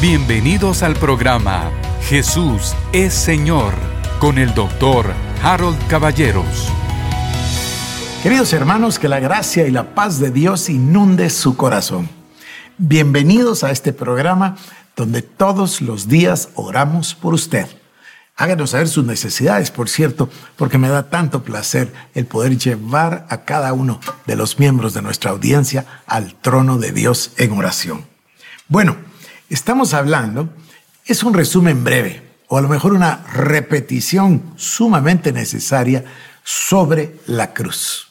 Bienvenidos al programa Jesús es Señor con el doctor Harold Caballeros. Queridos hermanos, que la gracia y la paz de Dios inunde su corazón. Bienvenidos a este programa donde todos los días oramos por usted. Háganos saber sus necesidades, por cierto, porque me da tanto placer el poder llevar a cada uno de los miembros de nuestra audiencia al trono de Dios en oración. Bueno, estamos hablando, es un resumen breve, o a lo mejor una repetición sumamente necesaria sobre la cruz.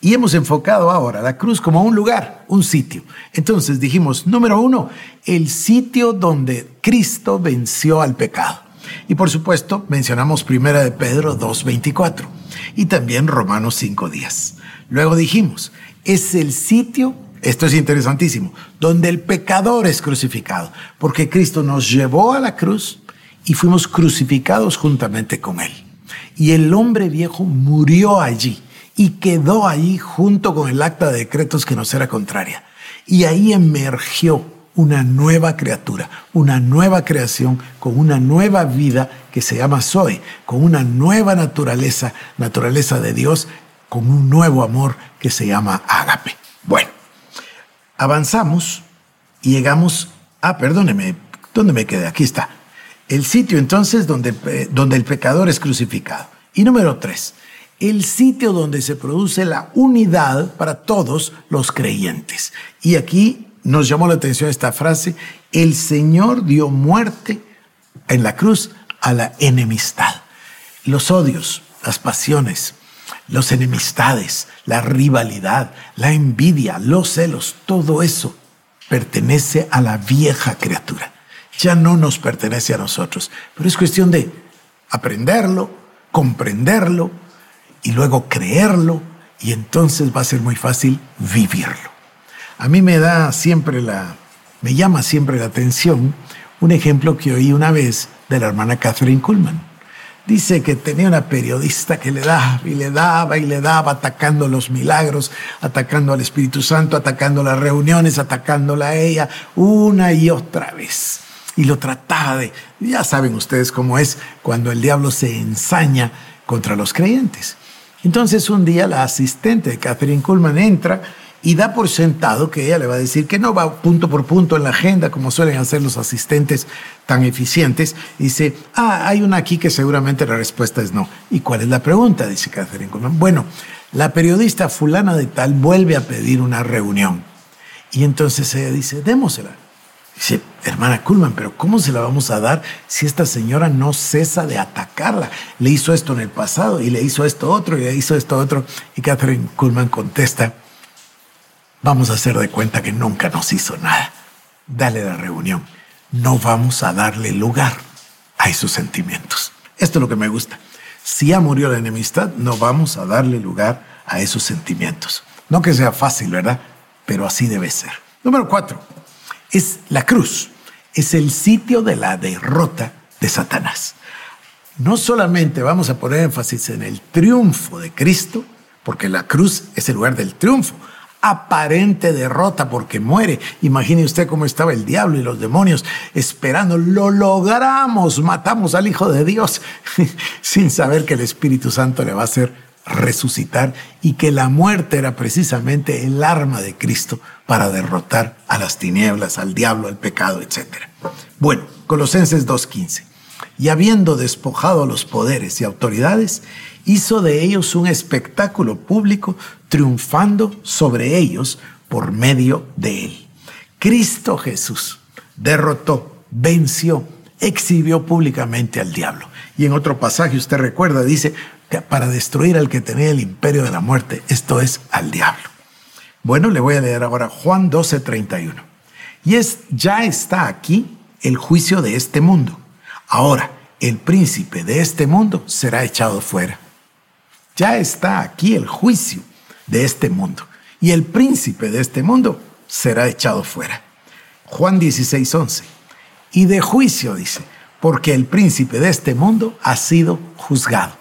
Y hemos enfocado ahora la cruz como un lugar, un sitio. Entonces dijimos, número uno, el sitio donde Cristo venció al pecado. Y por supuesto, mencionamos Primera de Pedro 2.24 y también Romanos 5.10. Luego dijimos, es el sitio, esto es interesantísimo, donde el pecador es crucificado, porque Cristo nos llevó a la cruz y fuimos crucificados juntamente con él. Y el hombre viejo murió allí y quedó allí junto con el acta de decretos que nos era contraria. Y ahí emergió una nueva criatura, una nueva creación con una nueva vida que se llama Zoe, con una nueva naturaleza, naturaleza de Dios, con un nuevo amor que se llama Ágape. Avanzamos y llegamos a, perdóneme, ¿dónde me quedé? Aquí está. El sitio entonces donde, eh, donde el pecador es crucificado. Y número tres, el sitio donde se produce la unidad para todos los creyentes. Y aquí nos llamó la atención esta frase, el Señor dio muerte en la cruz a la enemistad. Los odios, las pasiones, los enemistades, la rivalidad, la envidia, los celos, todo eso pertenece a la vieja criatura. Ya no nos pertenece a nosotros, pero es cuestión de aprenderlo, comprenderlo y luego creerlo y entonces va a ser muy fácil vivirlo. A mí me da siempre la, me llama siempre la atención un ejemplo que oí una vez de la hermana Catherine Kuhlman. Dice que tenía una periodista que le daba y le daba y le daba, atacando los milagros, atacando al Espíritu Santo, atacando las reuniones, atacándola a ella una y otra vez. Y lo trataba de, ya saben ustedes cómo es cuando el diablo se ensaña contra los creyentes. Entonces un día la asistente de Catherine Kuhlman entra y da por sentado que ella le va a decir que no va punto por punto en la agenda como suelen hacer los asistentes tan eficientes. Dice, ah, hay una aquí que seguramente la respuesta es no. ¿Y cuál es la pregunta? Dice Catherine Kuhlman. Bueno, la periodista fulana de tal vuelve a pedir una reunión. Y entonces ella dice, démosela. Dice, hermana Kuhlman, pero ¿cómo se la vamos a dar si esta señora no cesa de atacarla? Le hizo esto en el pasado y le hizo esto otro y le hizo esto otro. Y Catherine Kuhlman contesta, vamos a hacer de cuenta que nunca nos hizo nada. Dale la reunión. No vamos a darle lugar a esos sentimientos. Esto es lo que me gusta. Si ya murió la enemistad, no vamos a darle lugar a esos sentimientos. No que sea fácil, ¿verdad? Pero así debe ser. Número cuatro, es la cruz. Es el sitio de la derrota de Satanás. No solamente vamos a poner énfasis en el triunfo de Cristo, porque la cruz es el lugar del triunfo, aparente derrota porque muere. Imagine usted cómo estaba el diablo y los demonios esperando. Lo logramos, matamos al Hijo de Dios sin saber que el Espíritu Santo le va a hacer resucitar y que la muerte era precisamente el arma de Cristo para derrotar a las tinieblas, al diablo, al pecado, etc. Bueno, Colosenses 2.15. Y habiendo despojado a los poderes y autoridades, hizo de ellos un espectáculo público, triunfando sobre ellos por medio de él. Cristo Jesús derrotó, venció, exhibió públicamente al diablo. Y en otro pasaje usted recuerda, dice, que para destruir al que tenía el imperio de la muerte, esto es al diablo. Bueno, le voy a leer ahora Juan 12:31. Y es, ya está aquí el juicio de este mundo. Ahora, el príncipe de este mundo será echado fuera. Ya está aquí el juicio de este mundo. Y el príncipe de este mundo será echado fuera. Juan 16, 11. Y de juicio dice, porque el príncipe de este mundo ha sido juzgado.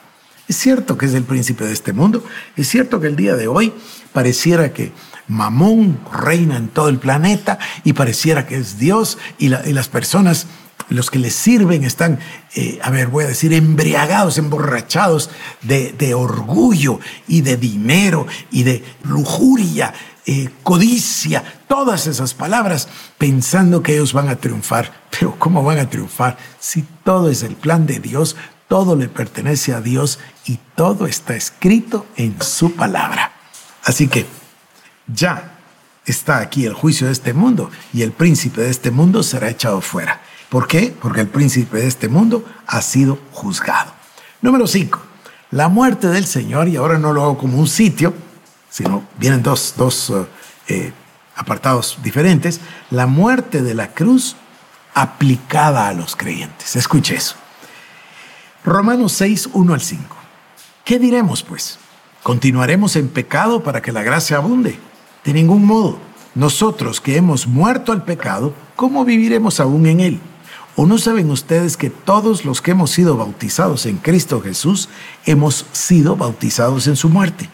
Es cierto que es el príncipe de este mundo. Es cierto que el día de hoy pareciera que Mamón reina en todo el planeta y pareciera que es Dios y, las personas, los que le sirven están, eh, a ver, voy a decir, embriagados, emborrachados de, de orgullo y de dinero y de lujuria eh, codicia, todas esas palabras, pensando que ellos van a triunfar. Pero ¿cómo van a triunfar si todo es el plan de Dios, todo le pertenece a Dios y todo está escrito en su palabra? Así que ya está aquí el juicio de este mundo y el príncipe de este mundo será echado fuera. ¿Por qué? Porque el príncipe de este mundo ha sido juzgado. Número 5. La muerte del Señor, y ahora no lo hago como un sitio, sino vienen dos, dos eh, eh, apartados diferentes, la muerte de la cruz aplicada a los creyentes. Escuche eso. Romanos 6, 1 al 5. ¿Qué diremos pues? ¿Continuaremos en pecado para que la gracia abunde? De ningún modo. Nosotros que hemos muerto al pecado, ¿cómo viviremos aún en él? ¿O no saben ustedes que todos los que hemos sido bautizados en Cristo Jesús hemos sido bautizados en su muerte?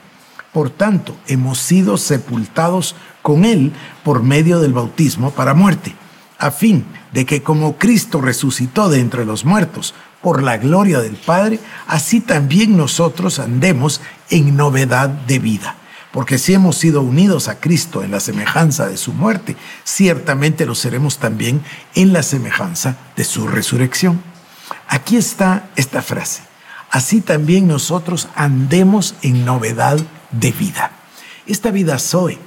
Por tanto, hemos sido sepultados con Él por medio del bautismo para muerte, a fin de que como Cristo resucitó de entre los muertos por la gloria del Padre, así también nosotros andemos en novedad de vida. Porque si hemos sido unidos a Cristo en la semejanza de su muerte, ciertamente lo seremos también en la semejanza de su resurrección. Aquí está esta frase. Así también nosotros andemos en novedad de vida. Esta vida soy,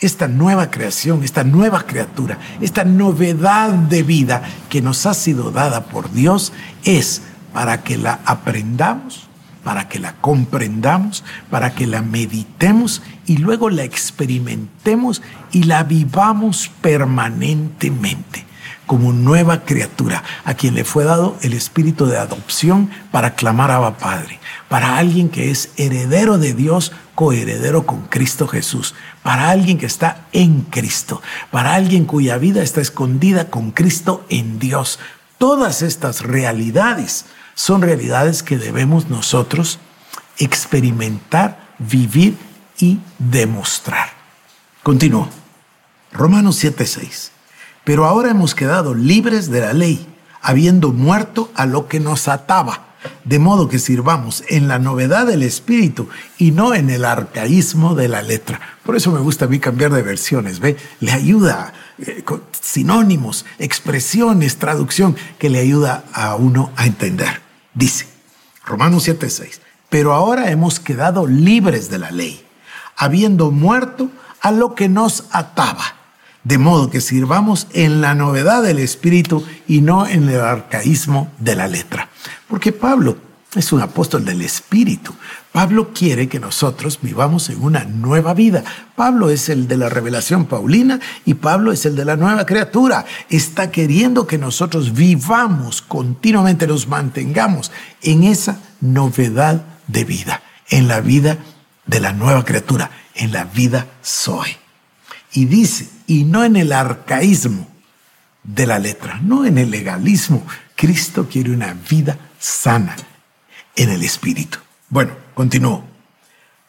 esta nueva creación, esta nueva criatura, esta novedad de vida que nos ha sido dada por Dios es para que la aprendamos, para que la comprendamos, para que la meditemos y luego la experimentemos y la vivamos permanentemente como nueva criatura, a quien le fue dado el espíritu de adopción para clamar a Padre, para alguien que es heredero de Dios, coheredero con Cristo Jesús, para alguien que está en Cristo, para alguien cuya vida está escondida con Cristo en Dios. Todas estas realidades son realidades que debemos nosotros experimentar, vivir y demostrar. Continúo. Romanos 7:6. Pero ahora hemos quedado libres de la ley, habiendo muerto a lo que nos ataba, de modo que sirvamos en la novedad del espíritu y no en el arcaísmo de la letra. Por eso me gusta a mí cambiar de versiones, ¿ve? Le ayuda eh, con sinónimos, expresiones, traducción, que le ayuda a uno a entender. Dice, Romanos 7:6, pero ahora hemos quedado libres de la ley, habiendo muerto a lo que nos ataba de modo que sirvamos en la novedad del espíritu y no en el arcaísmo de la letra. Porque Pablo es un apóstol del espíritu. Pablo quiere que nosotros vivamos en una nueva vida. Pablo es el de la revelación paulina y Pablo es el de la nueva criatura. Está queriendo que nosotros vivamos continuamente, nos mantengamos en esa novedad de vida, en la vida de la nueva criatura, en la vida soy. Y dice, y no en el arcaísmo de la letra, no en el legalismo. Cristo quiere una vida sana en el Espíritu. Bueno, continúo.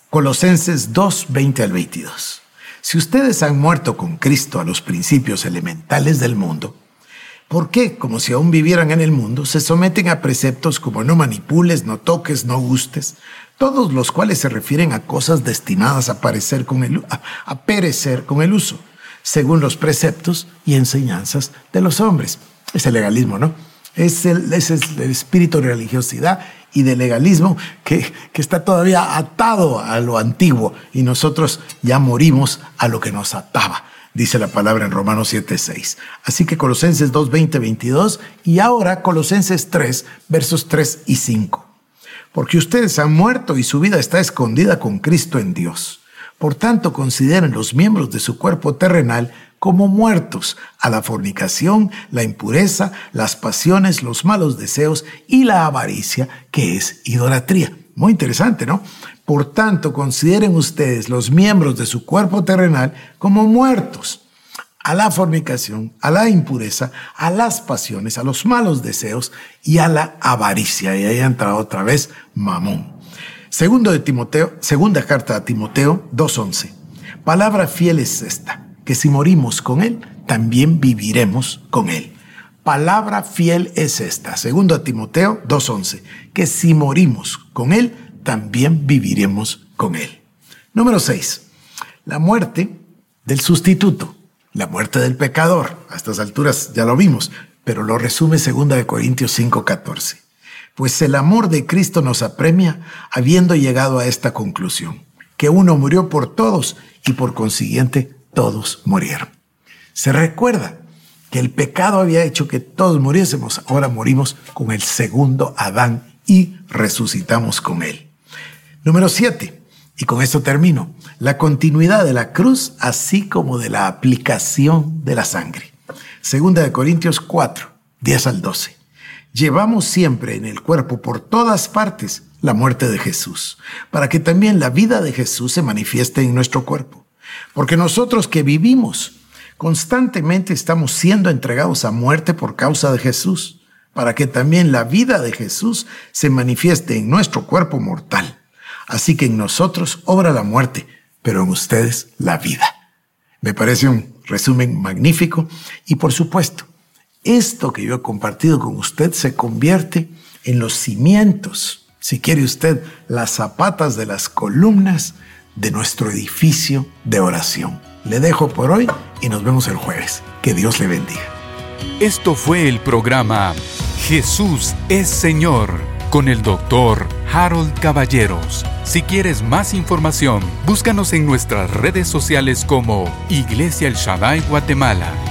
Colosenses 2, 20 al 22. Si ustedes han muerto con Cristo a los principios elementales del mundo, ¿Por qué, como si aún vivieran en el mundo, se someten a preceptos como no manipules, no toques, no gustes, todos los cuales se refieren a cosas destinadas a, parecer con el, a, perecer con el uso, según los preceptos y enseñanzas de los hombres? Es el legalismo, ¿no? Es el, es el espíritu de religiosidad y de legalismo que, que está todavía atado a lo antiguo y nosotros ya morimos a lo que nos ataba dice la palabra en Romanos 7:6. Así que Colosenses 2, 20, 22 y ahora Colosenses 3, versos 3 y 5. Porque ustedes han muerto y su vida está escondida con Cristo en Dios. Por tanto, consideren los miembros de su cuerpo terrenal como muertos a la fornicación, la impureza, las pasiones, los malos deseos y la avaricia, que es idolatría. Muy interesante, ¿no? Por tanto, consideren ustedes los miembros de su cuerpo terrenal como muertos a la fornicación, a la impureza, a las pasiones, a los malos deseos y a la avaricia. Y ahí ha entrado otra vez Mamón. Segundo de Timoteo, segunda carta a Timoteo 2.11. Palabra fiel es esta, que si morimos con Él, también viviremos con Él. Palabra fiel es esta, segundo a Timoteo 2.11, que si morimos con Él, también viviremos con Él. Número 6. La muerte del sustituto, la muerte del pecador. A estas alturas ya lo vimos, pero lo resume 2 Corintios 5:14. Pues el amor de Cristo nos apremia habiendo llegado a esta conclusión, que uno murió por todos y por consiguiente todos murieron. Se recuerda que el pecado había hecho que todos muriésemos, ahora morimos con el segundo Adán y resucitamos con él. Número 7. Y con esto termino. La continuidad de la cruz, así como de la aplicación de la sangre. Segunda de Corintios 4, 10 al 12. Llevamos siempre en el cuerpo por todas partes la muerte de Jesús, para que también la vida de Jesús se manifieste en nuestro cuerpo. Porque nosotros que vivimos constantemente estamos siendo entregados a muerte por causa de Jesús, para que también la vida de Jesús se manifieste en nuestro cuerpo mortal. Así que en nosotros obra la muerte, pero en ustedes la vida. Me parece un resumen magnífico y por supuesto, esto que yo he compartido con usted se convierte en los cimientos, si quiere usted, las zapatas de las columnas de nuestro edificio de oración. Le dejo por hoy y nos vemos el jueves. Que Dios le bendiga. Esto fue el programa Jesús es Señor con el doctor Harold Caballeros. Si quieres más información, búscanos en nuestras redes sociales como Iglesia El Shaddai Guatemala